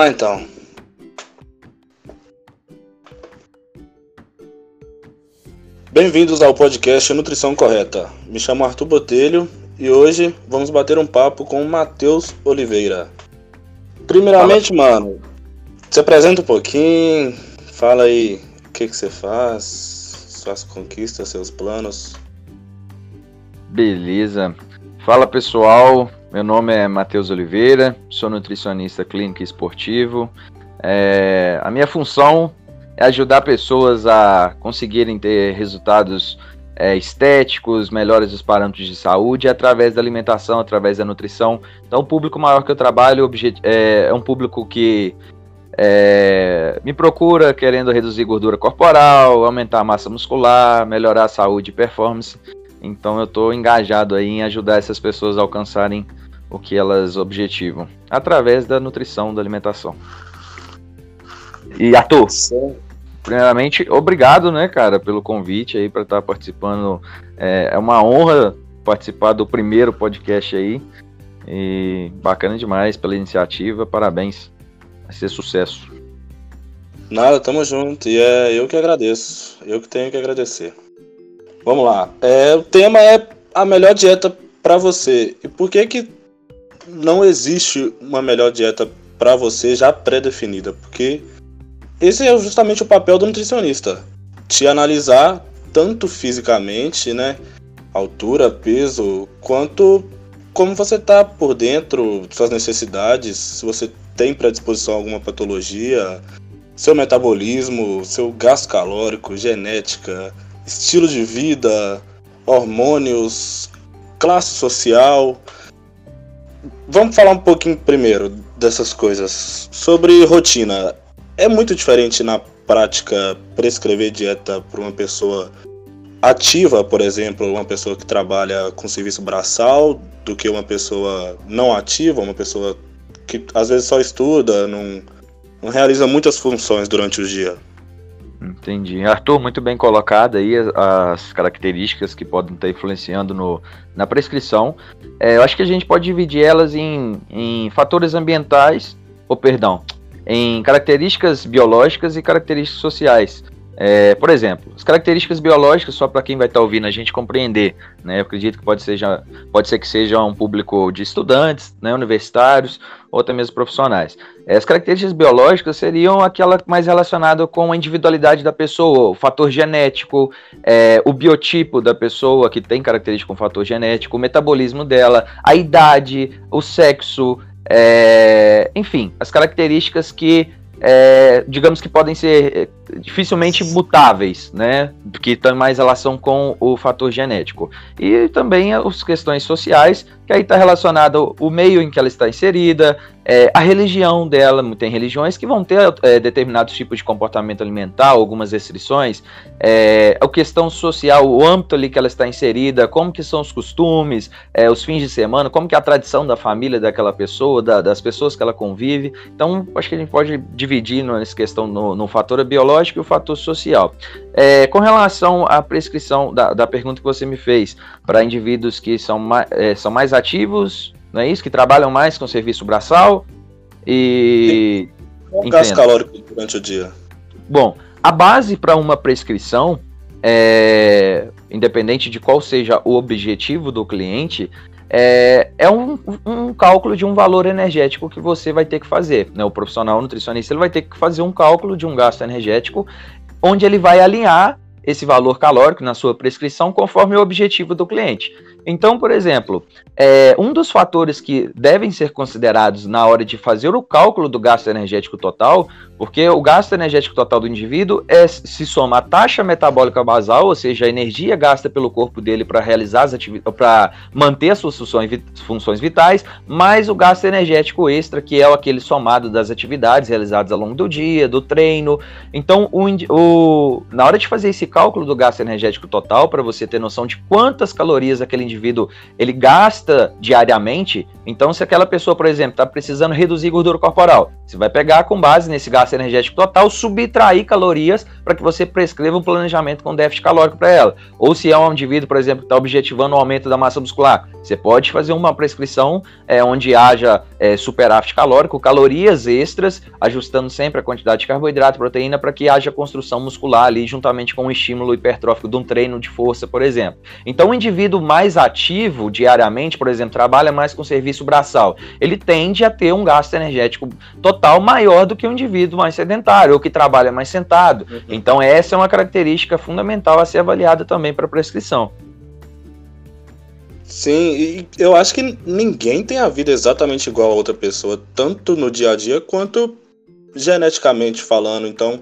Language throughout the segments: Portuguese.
Ah, então. Bem-vindos ao podcast Nutrição Correta. Me chamo Arthur Botelho e hoje vamos bater um papo com o Matheus Oliveira. Primeiramente, fala. mano, se apresenta um pouquinho, fala aí o que, que você faz, suas conquistas, seus planos. Beleza. Fala pessoal, meu nome é Matheus Oliveira, sou nutricionista clínico e esportivo. É, a minha função é ajudar pessoas a conseguirem ter resultados é, estéticos, melhores dos parâmetros de saúde através da alimentação, através da nutrição. Então, o público maior que eu trabalho é, é um público que é, me procura querendo reduzir gordura corporal, aumentar a massa muscular, melhorar a saúde e performance. Então, eu estou engajado aí em ajudar essas pessoas a alcançarem o que elas objetivam através da nutrição, da alimentação. E Arthur, primeiramente, obrigado, né, cara, pelo convite aí para estar participando. É, é uma honra participar do primeiro podcast aí. E bacana demais pela iniciativa, parabéns. Vai ser sucesso. Nada, tamo junto. E é eu que agradeço. Eu que tenho que agradecer. Vamos lá. É, o tema é a melhor dieta para você. E por que que não existe uma melhor dieta para você já pré-definida? Porque esse é justamente o papel do nutricionista. Te analisar tanto fisicamente, né? Altura, peso, quanto como você tá por dentro, suas necessidades, se você tem predisposição a alguma patologia, seu metabolismo, seu gasto calórico, genética, estilo de vida, hormônios, classe social. Vamos falar um pouquinho primeiro dessas coisas. Sobre rotina é muito diferente na prática prescrever dieta para uma pessoa ativa, por exemplo, uma pessoa que trabalha com serviço braçal, do que uma pessoa não ativa, uma pessoa que às vezes só estuda, não, não realiza muitas funções durante o dia. Entendi. Arthur, muito bem colocado aí as características que podem estar influenciando no, na prescrição. É, eu acho que a gente pode dividir elas em, em fatores ambientais, ou perdão, em características biológicas e características sociais. É, por exemplo, as características biológicas, só para quem vai estar tá ouvindo a gente compreender, né? Eu acredito que pode, seja, pode ser que seja um público de estudantes, né, universitários, ou até mesmo profissionais. É, as características biológicas seriam aquela mais relacionada com a individualidade da pessoa, o fator genético, é, o biotipo da pessoa que tem característica com fator genético, o metabolismo dela, a idade, o sexo, é, enfim, as características que, é, digamos que podem ser é, dificilmente mutáveis, né? Que tem mais relação com o fator genético. E também as questões sociais, que aí está relacionado o meio em que ela está inserida, é, a religião dela, tem religiões que vão ter é, determinados tipos de comportamento alimentar, algumas restrições, é, a questão social, o âmbito ali que ela está inserida, como que são os costumes, é, os fins de semana, como que é a tradição da família daquela pessoa, da, das pessoas que ela convive. Então, acho que a gente pode dividir nessa questão no, no fator biológico e o fator social. É, com relação à prescrição da, da pergunta que você me fez, para indivíduos que são mais, é, são mais não é isso? Que trabalham mais com serviço braçal e. O gasto calórico durante o dia? Bom, a base para uma prescrição, é, independente de qual seja o objetivo do cliente, é, é um, um, cálculo de um valor energético que você vai ter que fazer. Né? O profissional nutricionista ele vai ter que fazer um cálculo de um gasto energético, onde ele vai alinhar esse valor calórico na sua prescrição conforme o objetivo do cliente. Então, por exemplo, é, um dos fatores que devem ser considerados na hora de fazer o cálculo do gasto energético total, porque o gasto energético total do indivíduo é se soma a taxa metabólica basal, ou seja, a energia gasta pelo corpo dele para realizar as atividades, para manter as suas funções, vitais, mais o gasto energético extra, que é aquele somado das atividades realizadas ao longo do dia, do treino. Então, o, o, na hora de fazer esse cálculo do gasto energético total, para você ter noção de quantas calorias aquele indivíduo ele gasta diariamente, então se aquela pessoa, por exemplo, está precisando reduzir gordura corporal, Você vai pegar com base nesse gasto energético total, subtrair calorias para que você prescreva um planejamento com déficit calórico para ela. Ou se é um indivíduo, por exemplo, que está objetivando o aumento da massa muscular, você pode fazer uma prescrição é, onde haja é, superávit calórico, calorias extras, ajustando sempre a quantidade de carboidrato, proteína, para que haja construção muscular ali, juntamente com o estímulo hipertrófico de um treino de força, por exemplo. Então, o indivíduo mais ativo diariamente, por exemplo, trabalha mais com serviço braçal, ele tende a ter um gasto energético total maior do que um indivíduo mais sedentário ou que trabalha mais sentado. Uhum. Então, essa é uma característica fundamental a ser avaliada também para prescrição. Sim, e eu acho que ninguém tem a vida exatamente igual a outra pessoa, tanto no dia a dia quanto geneticamente falando. Então,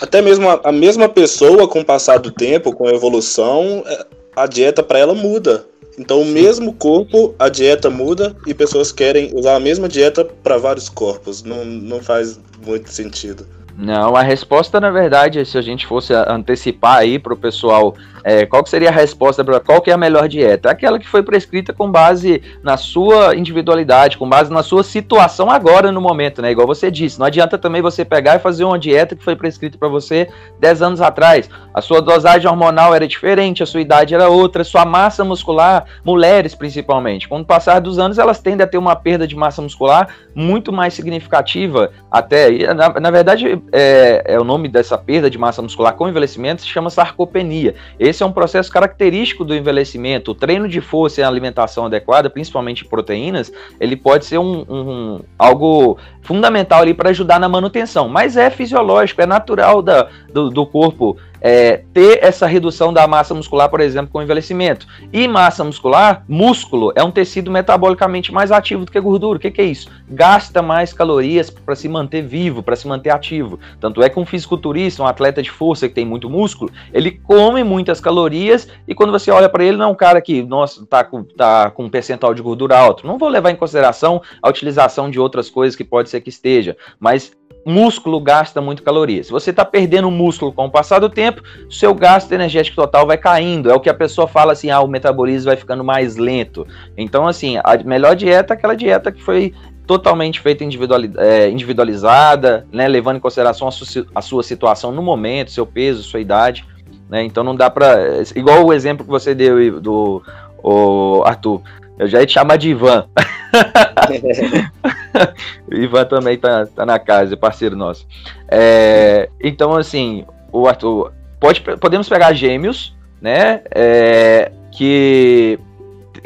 até mesmo a, a mesma pessoa, com o passar do tempo, com a evolução, é, a dieta para ela muda. Então, o mesmo corpo, a dieta muda e pessoas querem usar a mesma dieta para vários corpos. Não, não faz muito sentido. Não, a resposta, na verdade, se a gente fosse antecipar aí para o pessoal, é, qual seria a resposta para qual que é a melhor dieta? Aquela que foi prescrita com base na sua individualidade, com base na sua situação agora no momento, né? Igual você disse, não adianta também você pegar e fazer uma dieta que foi prescrita para você 10 anos atrás. A sua dosagem hormonal era diferente, a sua idade era outra, sua massa muscular, mulheres principalmente, com o passar dos anos elas tendem a ter uma perda de massa muscular muito mais significativa, até, na, na verdade, é, é, o nome dessa perda de massa muscular com envelhecimento se chama sarcopenia. Esse é um processo característico do envelhecimento. O treino de força e a alimentação adequada, principalmente proteínas, ele pode ser um, um algo fundamental ali para ajudar na manutenção. Mas é fisiológico, é natural da, do, do corpo é, ter essa redução da massa muscular, por exemplo, com o envelhecimento. E massa muscular, músculo, é um tecido metabolicamente mais ativo do que gordura. O que, que é isso? Gasta mais calorias para se manter vivo, para se manter ativo. Tanto é que um fisiculturista, um atleta de força que tem muito músculo, ele come muitas calorias e quando você olha para ele, não é um cara que, nossa, tá com, tá com um percentual de gordura alto. Não vou levar em consideração a utilização de outras coisas que pode ser que esteja, mas músculo gasta muito caloria. Se você está perdendo músculo com o passar do tempo, seu gasto energético total vai caindo. É o que a pessoa fala assim, ah, o metabolismo vai ficando mais lento. Então, assim, a melhor dieta é aquela dieta que foi totalmente feita é, individualizada, né, levando em consideração a sua, situação no momento, seu peso, sua idade. Né, então não dá para igual o exemplo que você deu do Arthur. Eu já ia te chamar de Ivan. o Ivan também tá, tá na casa, é parceiro nosso. É, então, assim, o Arthur, pode, podemos pegar gêmeos, né? É, que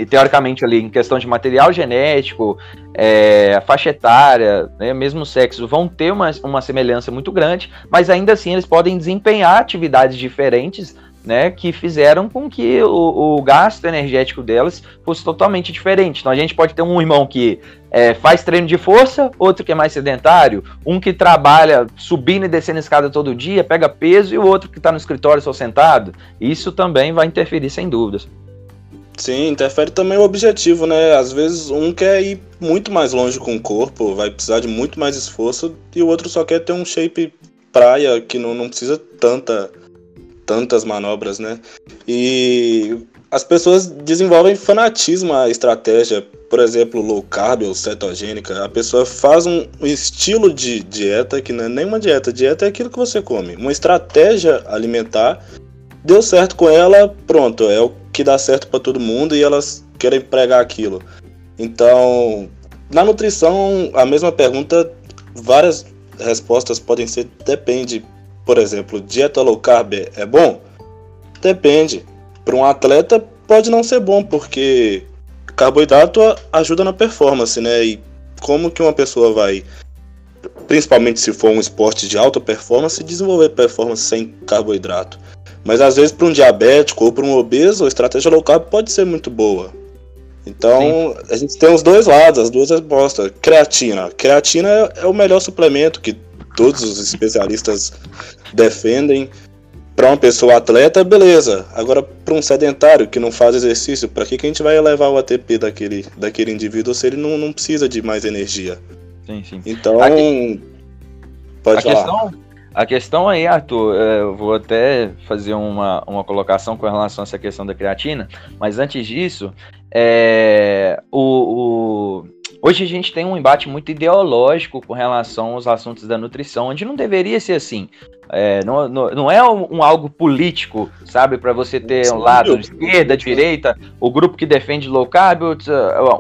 teoricamente ali em questão de material genético, é, a faixa etária, né, mesmo sexo, vão ter uma, uma semelhança muito grande, mas ainda assim eles podem desempenhar atividades diferentes né, que fizeram com que o, o, gasto energético delas fosse totalmente diferente. Então a gente pode ter um irmão que é, faz treino de força, outro que é mais sedentário, um que trabalha subindo e descendo escada todo dia, pega peso, e o outro que está no escritório só sentado. Isso também vai interferir, sem dúvidas. Sim, interfere também o objetivo, né? Às vezes um quer ir muito mais longe com o corpo, vai precisar de muito mais esforço, e o outro só quer ter um shape praia que não, não precisa tanta tantas manobras, né? E as pessoas desenvolvem fanatismo à estratégia, por exemplo, low carb ou cetogênica. A pessoa faz um estilo de dieta que não é nem uma dieta, dieta é aquilo que você come. Uma estratégia alimentar deu certo com ela, pronto, é o que dá certo para todo mundo e elas querem pregar aquilo. Então, na nutrição, a mesma pergunta, várias respostas podem ser depende por exemplo, dieta low carb é bom? Depende. Para um atleta pode não ser bom, porque carboidrato ajuda na performance, né? E como que uma pessoa vai, principalmente se for um esporte de alta performance, desenvolver performance sem carboidrato? Mas às vezes para um diabético ou para um obeso, a estratégia low carb pode ser muito boa. Então, Sim. a gente tem os dois lados, as duas respostas. Creatina. Creatina é, é o melhor suplemento que todos os especialistas defendem. Para uma pessoa atleta, beleza. Agora, para um sedentário que não faz exercício, para que, que a gente vai elevar o ATP daquele, daquele indivíduo se ele não, não precisa de mais energia? Sim, sim. Então, Aqui, pode a falar. Questão, a questão aí, Arthur, é, eu vou até fazer uma, uma colocação com relação a essa questão da creatina, mas antes disso, é, o, o Hoje a gente tem um embate muito ideológico com relação aos assuntos da nutrição, onde não deveria ser assim. É, não, não, não, é um, um, algo político, sabe? Para você ter um lado esquerda, direita, o grupo que defende low carb,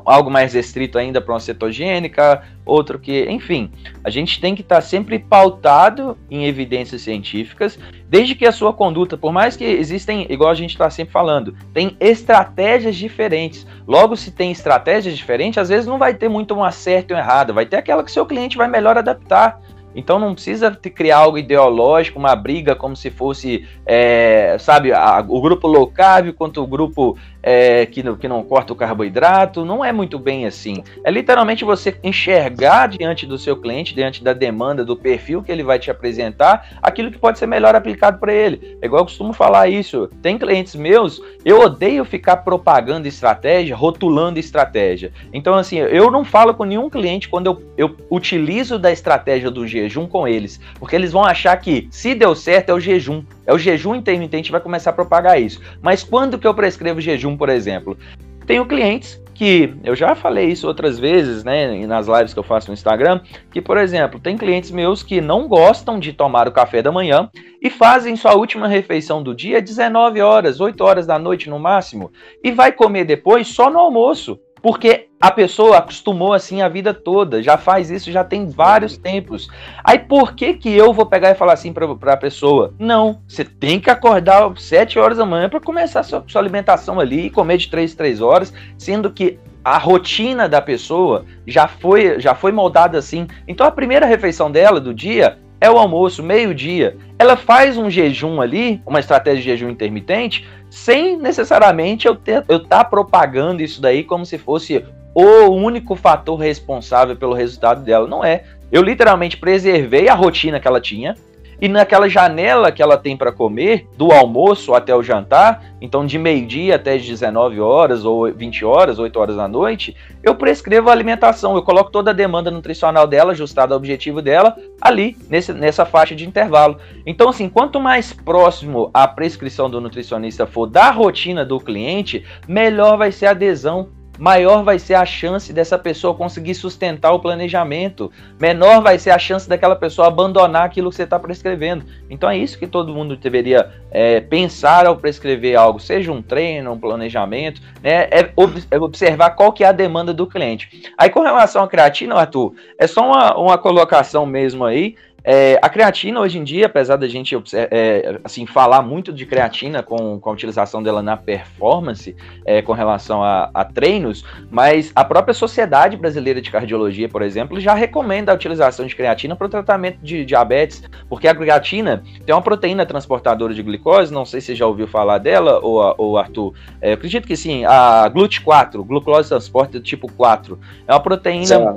algo mais restrito ainda para uma cetogênica, outro que. Enfim, a gente tem que estar tá sempre pautado em evidências científicas, desde que a sua conduta, por mais que existem, igual a gente está sempre falando, tem estratégias diferentes. Logo, se tem estratégias diferentes, às vezes não vai ter muito um acerto ou um errado, vai ter aquela que seu cliente vai melhor adaptar. Então não precisa criar algo ideológico, uma briga como se fosse, é, sabe, a, o grupo low carb contra o grupo é, que, não, que não corta o carboidrato. Não é muito bem assim. É literalmente você enxergar diante do seu cliente, diante da demanda, do perfil que ele vai te apresentar, aquilo que pode ser melhor aplicado para ele. É igual eu costumo falar isso. Tem clientes meus, eu odeio ficar propagando estratégia, rotulando estratégia. Então, assim, eu não falo com nenhum cliente quando eu, eu utilizo da estratégia do jejum com eles, porque eles vão achar que se deu certo é o jejum. É o jejum intermitente vai começar a propagar isso. Mas quando que eu prescrevo jejum, por exemplo? Tenho clientes que eu já falei isso outras vezes, né, nas lives que eu faço no Instagram, que, por exemplo, tem clientes meus que não gostam de tomar o café da manhã e fazem sua última refeição do dia 19 horas, 8 horas da noite no máximo, e vai comer depois só no almoço. Porque a pessoa acostumou assim a vida toda, já faz isso, já tem vários tempos. Aí por que que eu vou pegar e falar assim para a pessoa? Não, você tem que acordar às 7 horas da manhã para começar sua, sua alimentação ali e comer de 3 3 horas, sendo que a rotina da pessoa já foi já foi moldada assim. Então a primeira refeição dela do dia é o almoço, meio-dia. Ela faz um jejum ali, uma estratégia de jejum intermitente, sem necessariamente eu estar eu tá propagando isso daí como se fosse o único fator responsável pelo resultado dela. Não é. Eu literalmente preservei a rotina que ela tinha, e naquela janela que ela tem para comer, do almoço até o jantar, então de meio-dia até as 19 horas, ou 20 horas, 8 horas da noite, eu prescrevo a alimentação, eu coloco toda a demanda nutricional dela, ajustada ao objetivo dela, ali, nesse, nessa faixa de intervalo. Então, assim, quanto mais próximo a prescrição do nutricionista for da rotina do cliente, melhor vai ser a adesão maior vai ser a chance dessa pessoa conseguir sustentar o planejamento, menor vai ser a chance daquela pessoa abandonar aquilo que você está prescrevendo. Então é isso que todo mundo deveria é, pensar ao prescrever algo, seja um treino, um planejamento, né? É, é observar qual que é a demanda do cliente. Aí com relação à creatina, Arthur, é só uma, uma colocação mesmo aí. É, a creatina hoje em dia, apesar da gente é, assim falar muito de creatina com, com a utilização dela na performance é, com relação a, a, treinos, mas a própria Sociedade Brasileira de Cardiologia, por exemplo, já recomenda a utilização de creatina para o tratamento de diabetes, porque a creatina tem uma proteína transportadora de glicose, não sei se você já ouviu falar dela, ou, ou Arthur, é, acredito que sim, a GLUT4, glucose transporte tipo 4, é uma proteína,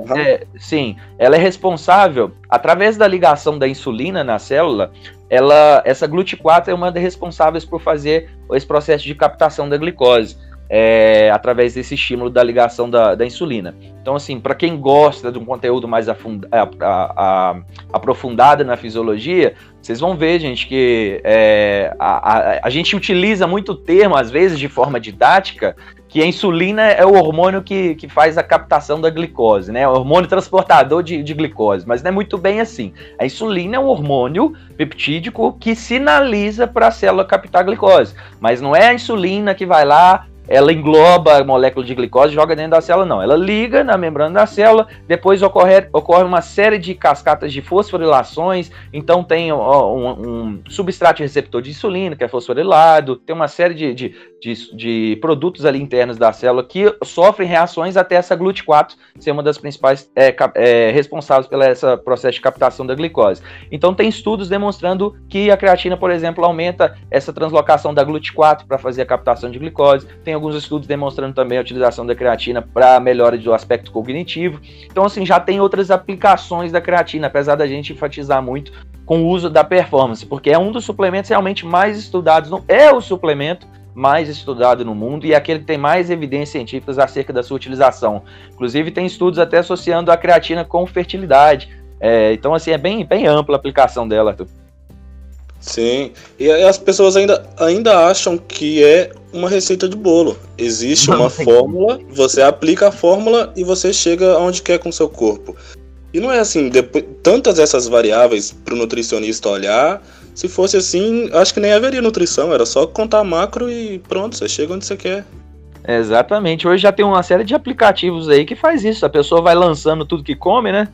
sim, é, ela é responsável através da ligação ação da insulina na célula, ela, essa GLUT4 é uma das responsáveis por fazer esse processo de captação da glicose. É, através desse estímulo da ligação da, da insulina. Então, assim, para quem gosta de um conteúdo mais aprofundado na fisiologia, vocês vão ver, gente, que é, a, gente utiliza muito termo, às vezes, de forma didática, que a insulina é o hormônio que, que faz a captação da glicose, né? O hormônio transportador de, de glicose, mas não é muito bem assim. A insulina é um hormônio peptídico que sinaliza para a célula captar glicose, mas não é a insulina que vai lá ela engloba a molécula de glicose e joga dentro da célula, não. Ela liga na membrana da célula, depois ocorre, ocorre uma série de cascatas de fosforilações, então tem um, um substrato receptor de insulina, que é fosforilado, tem uma série de, de, de, de, produtos ali internos da célula que sofrem reações até essa GLUT4 ser uma das principais é, é, responsáveis pelo esse processo de captação da glicose. Então tem estudos demonstrando que a creatina, por exemplo, aumenta essa translocação da GLUT4 para fazer a captação de glicose, tem alguns estudos demonstrando também a utilização da creatina para melhora do aspecto cognitivo. Então, assim, já tem outras aplicações da creatina, apesar da gente enfatizar muito com o uso da performance, porque é um dos suplementos realmente mais estudados, não é o suplemento mais estudado no mundo e é aquele que tem mais evidências científicas acerca da sua utilização. Inclusive, tem estudos até associando a creatina com fertilidade. É, então, assim, é bem, bem ampla a aplicação dela, Arthur. Sim, e as pessoas ainda, ainda acham que é uma receita de bolo. Existe uma fórmula, você aplica a fórmula e você chega aonde quer com o seu corpo. E não é assim, depois, tantas essas variáveis para o nutricionista olhar. Se fosse assim, acho que nem haveria nutrição, era só contar macro e pronto, você chega onde você quer. Exatamente. Hoje já tem uma série de aplicativos aí que faz isso. A pessoa vai lançando tudo que come, né?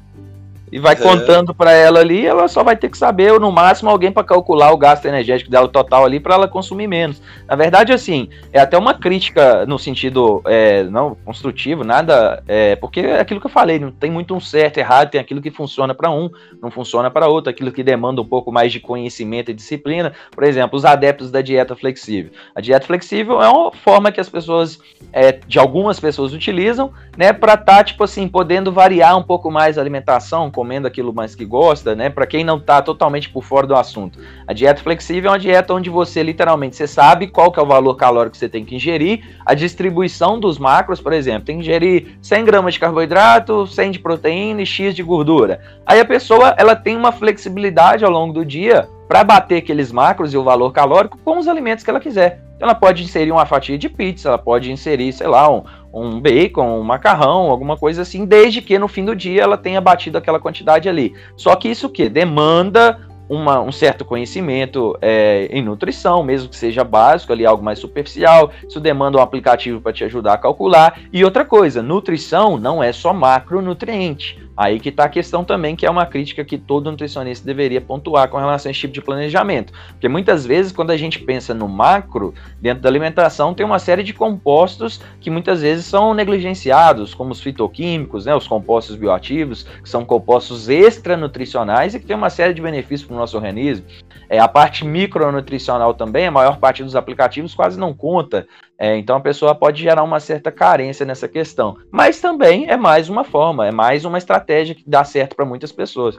E vai é. contando para ela ali, ela só vai ter que saber, ou no máximo alguém para calcular o gasto energético dela total ali para ela consumir menos. Na verdade, assim, é até uma crítica no sentido é, não construtivo, nada, é, porque é aquilo que eu falei, não tem muito um certo e errado, tem aquilo que funciona para um, não funciona para outro, aquilo que demanda um pouco mais de conhecimento e disciplina. Por exemplo, os adeptos da dieta flexível. A dieta flexível é uma forma que as pessoas, é, de algumas pessoas utilizam, né, para estar tá, tipo assim, podendo variar um pouco mais a alimentação comendo aquilo mais que gosta, né? Para quem não está totalmente por fora do assunto. A dieta flexível é uma dieta onde você literalmente você sabe qual que é o valor calórico que você tem que ingerir, a distribuição dos macros, por exemplo, tem que ingerir 100 gramas de carboidrato, 100 de proteína e X de gordura. Aí a pessoa ela tem uma flexibilidade ao longo do dia para bater aqueles macros e o valor calórico com os alimentos que ela quiser. Então, ela pode inserir uma fatia de pizza, ela pode inserir, sei lá, um, um bacon, um macarrão, alguma coisa assim, desde que no fim do dia ela tenha batido aquela quantidade ali. Só que isso que demanda uma, um certo conhecimento é, em nutrição, mesmo que seja básico, ali algo mais superficial. Isso demanda um aplicativo para te ajudar a calcular. E outra coisa, nutrição não é só macronutriente. Aí que está a questão também, que é uma crítica que todo nutricionista deveria pontuar com relação a esse tipo de planejamento. Porque muitas vezes, quando a gente pensa no macro, dentro da alimentação, tem uma série de compostos que muitas vezes são negligenciados, como os fitoquímicos, né, os compostos bioativos, que são compostos extranutricionais e que têm uma série de benefícios para o nosso organismo. É, a parte micronutricional também, a maior parte dos aplicativos quase não conta é, então a pessoa pode gerar uma certa carência nessa questão. Mas também é mais uma forma, é mais uma estratégia que dá certo para muitas pessoas.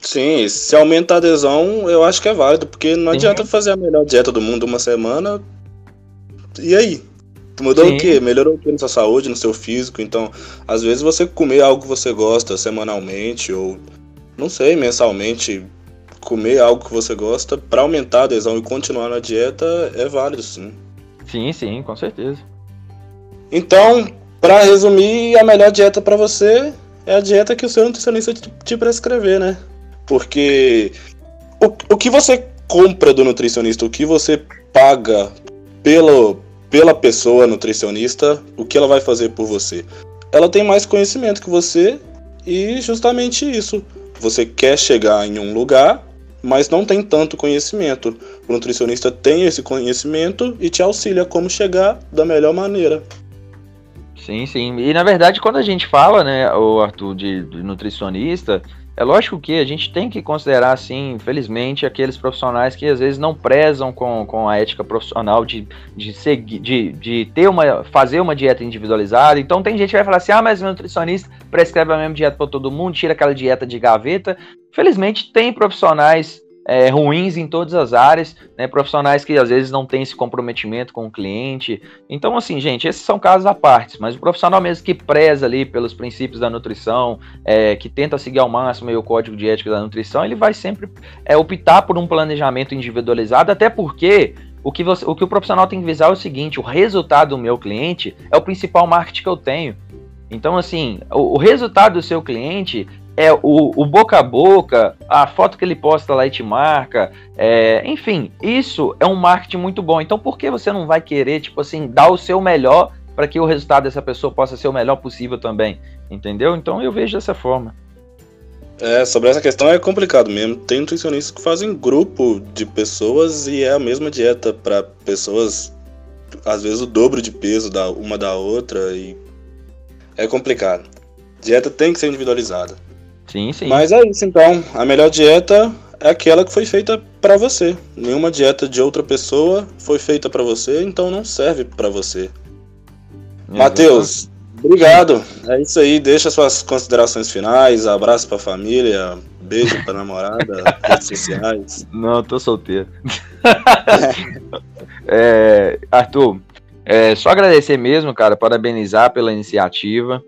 Sim, se aumenta a adesão, eu acho que é válido, porque não Sim. adianta fazer a melhor dieta do mundo uma semana. E aí? Mudou Sim. o quê? Melhorou o quê na sua saúde, no seu físico? Então, às vezes você comer algo que você gosta semanalmente, ou não sei, mensalmente, comer algo que você gosta para aumentar a adesão e continuar na dieta é válido, sim. Sim, sim, com certeza. Então, para resumir, a melhor dieta para você é a dieta que o seu nutricionista te prescrever, né? Porque o, o que você compra do nutricionista, o que você paga pelo, pela pessoa nutricionista, o que ela vai fazer por você? Ela tem mais conhecimento que você e justamente isso. Você quer chegar em um lugar mas não tem tanto conhecimento. O nutricionista tem esse conhecimento e te auxilia como chegar da melhor maneira. Sim, sim. E na verdade, quando a gente fala, né, o Arthur, de, de nutricionista, é lógico que a gente tem que considerar, assim, infelizmente, aqueles profissionais que às vezes não prezam com, com a ética profissional de, de, seguir, de, de ter uma, fazer uma dieta individualizada. Então tem gente que vai falar assim, ah, mas o nutricionista prescreve a mesma dieta para todo mundo, tira aquela dieta de gaveta. Felizmente tem profissionais é, ruins em todas as áreas, né, profissionais que às vezes não têm esse comprometimento com o cliente. Então, assim, gente, esses são casos à parte, mas o profissional mesmo que preza ali pelos princípios da nutrição, é, que tenta seguir ao máximo o código de ética da nutrição, ele vai sempre é, optar por um planejamento individualizado, até porque o que, você, o que o profissional tem que visar é o seguinte: o resultado do meu cliente é o principal marketing que eu tenho. Então, assim, o, o resultado do seu cliente é o, o, boca a boca, a foto que ele posta lá e te marca, é, enfim, isso é um marketing muito bom. Então, por que você não vai querer, tipo assim, dar o seu melhor para que o resultado dessa pessoa possa ser o melhor possível também? Entendeu? Então, eu vejo dessa forma. É, sobre essa questão é complicado mesmo. Tem nutricionistas que fazem grupo de pessoas e é a mesma dieta para pessoas, às vezes o dobro de peso da uma da outra e é complicado. Dieta tem que ser individualizada. Sim, sim. Mas é isso então. A melhor dieta é aquela que foi feita para você. Nenhuma dieta de outra pessoa foi feita para você, então não serve para você. Matheus, obrigado. É isso aí. Deixa suas considerações finais. Abraço para família. Beijo para namorada. redes sociais. Não, tô solteiro. é, Arthur, é, só agradecer mesmo, cara. Parabenizar pela iniciativa.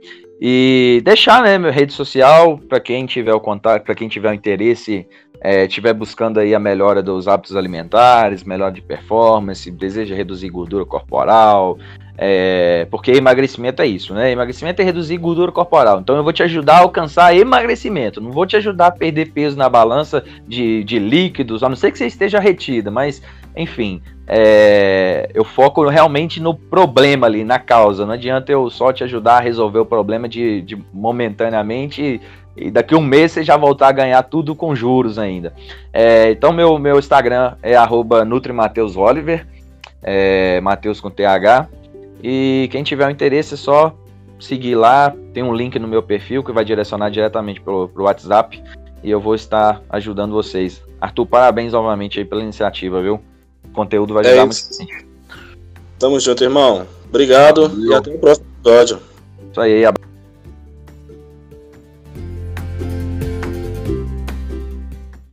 E deixar, né, minha rede social, para quem tiver o contato, para quem tiver o interesse estiver é, buscando aí a melhora dos hábitos alimentares, melhora de performance, deseja reduzir gordura corporal, é, porque emagrecimento é isso, né? Emagrecimento é reduzir gordura corporal. Então eu vou te ajudar a alcançar emagrecimento. Não vou te ajudar a perder peso na balança de, de líquidos, a não ser que você esteja retida, mas enfim, é, eu foco realmente no problema ali, na causa. Não adianta eu só te ajudar a resolver o problema de, de momentaneamente e daqui um mês você já voltar a ganhar tudo com juros ainda. É, então meu, meu Instagram é NutriMateusOliver, é, Mateus com TH. E quem tiver um interesse é só seguir lá, tem um link no meu perfil que vai direcionar diretamente pro, pro WhatsApp e eu vou estar ajudando vocês. Arthur, parabéns novamente aí pela iniciativa, viu? O conteúdo vai ajudar é muito. Tamo junto, irmão. Obrigado Valeu. e até o próximo episódio. Isso aí, abraço.